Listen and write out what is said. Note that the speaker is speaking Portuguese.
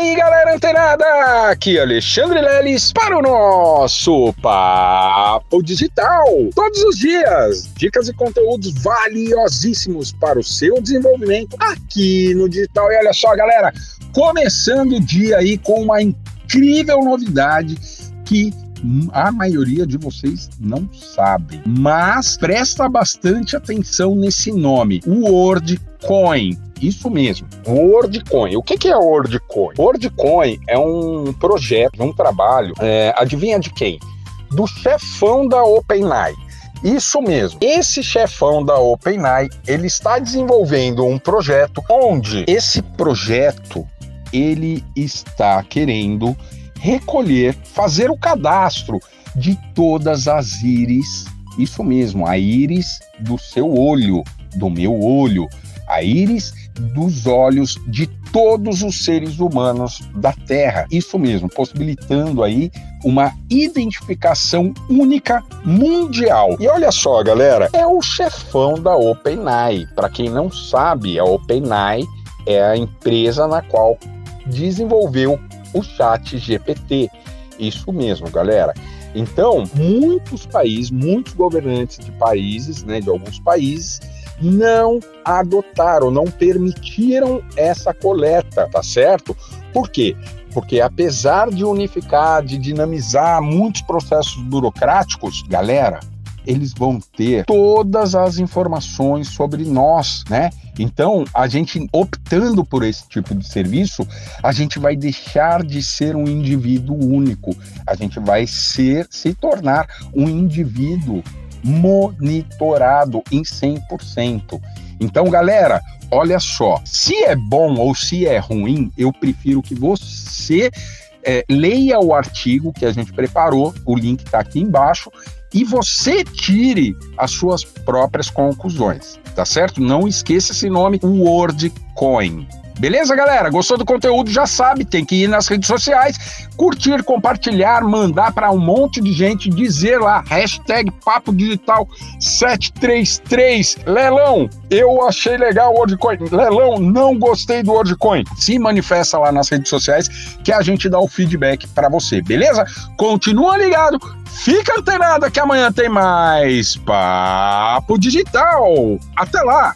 aí, galera antenada? Aqui Alexandre Leles para o nosso Papo Digital. Todos os dias, dicas e conteúdos valiosíssimos para o seu desenvolvimento aqui no digital. E olha só, galera, começando o dia aí com uma incrível novidade que a maioria de vocês não sabe, mas presta bastante atenção nesse nome, WordCoin. Isso mesmo, WordCoin. O que é WordCoin? WordCoin é um projeto, um trabalho, é, adivinha de quem? Do chefão da OpenAI. Isso mesmo. Esse chefão da OpenAI, ele está desenvolvendo um projeto onde esse projeto ele está querendo recolher, fazer o cadastro de todas as íris, isso mesmo, a íris do seu olho, do meu olho, a íris dos olhos de todos os seres humanos da Terra. Isso mesmo, possibilitando aí uma identificação única mundial. E olha só, galera, é o chefão da OpenAI. Para quem não sabe, a OpenAI é a empresa na qual desenvolveu o chat GPT. Isso mesmo, galera. Então, muitos países, muitos governantes de países, né, de alguns países, não adotaram, não permitiram essa coleta, tá certo? Por quê? Porque apesar de unificar, de dinamizar muitos processos burocráticos, galera, eles vão ter todas as informações sobre nós, né? Então, a gente optando por esse tipo de serviço, a gente vai deixar de ser um indivíduo único, a gente vai ser, se tornar um indivíduo monitorado em 100%. Então, galera, olha só, se é bom ou se é ruim, eu prefiro que você é, leia o artigo que a gente preparou, o link está aqui embaixo, e você tire as suas próprias conclusões, tá certo? Não esqueça esse nome, WordCoin. Beleza, galera? Gostou do conteúdo? Já sabe, tem que ir nas redes sociais, curtir, compartilhar, mandar para um monte de gente, dizer lá, hashtag Papo Digital 733. Lelão, eu achei legal o WordCoin. Lelão, não gostei do WordCoin. Se manifesta lá nas redes sociais que a gente dá o feedback para você, beleza? Continua ligado, fica antenado que amanhã tem mais Papo Digital. Até lá!